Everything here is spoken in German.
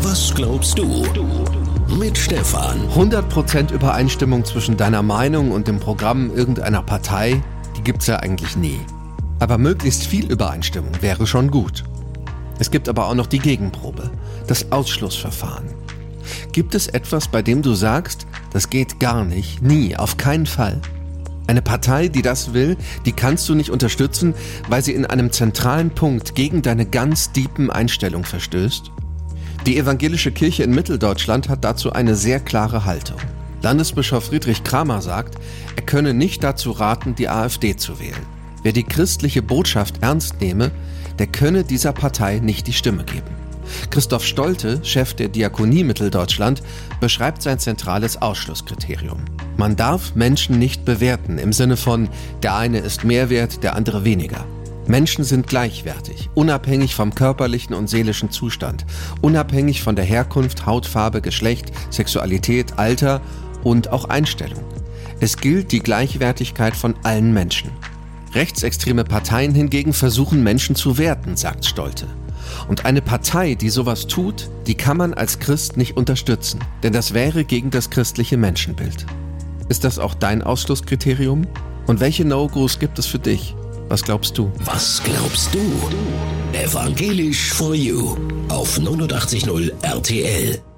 Was glaubst du? Mit Stefan. 100% Übereinstimmung zwischen deiner Meinung und dem Programm irgendeiner Partei, die gibt's ja eigentlich nie. Aber möglichst viel Übereinstimmung wäre schon gut. Es gibt aber auch noch die Gegenprobe, das Ausschlussverfahren. Gibt es etwas, bei dem du sagst, das geht gar nicht, nie, auf keinen Fall? Eine Partei, die das will, die kannst du nicht unterstützen, weil sie in einem zentralen Punkt gegen deine ganz diepen Einstellung verstößt? Die evangelische Kirche in Mitteldeutschland hat dazu eine sehr klare Haltung. Landesbischof Friedrich Kramer sagt, er könne nicht dazu raten, die AfD zu wählen. Wer die christliche Botschaft ernst nehme, der könne dieser Partei nicht die Stimme geben. Christoph Stolte, Chef der Diakonie Mitteldeutschland, beschreibt sein zentrales Ausschlusskriterium. Man darf Menschen nicht bewerten im Sinne von, der eine ist mehr wert, der andere weniger. Menschen sind gleichwertig, unabhängig vom körperlichen und seelischen Zustand, unabhängig von der Herkunft, Hautfarbe, Geschlecht, Sexualität, Alter und auch Einstellung. Es gilt die Gleichwertigkeit von allen Menschen. Rechtsextreme Parteien hingegen versuchen Menschen zu werten, sagt Stolte. Und eine Partei, die sowas tut, die kann man als Christ nicht unterstützen, denn das wäre gegen das christliche Menschenbild. Ist das auch dein Ausschlusskriterium? Und welche No-Gos gibt es für dich? Was glaubst du? Was glaubst du? Evangelisch for You auf 89.0 RTL.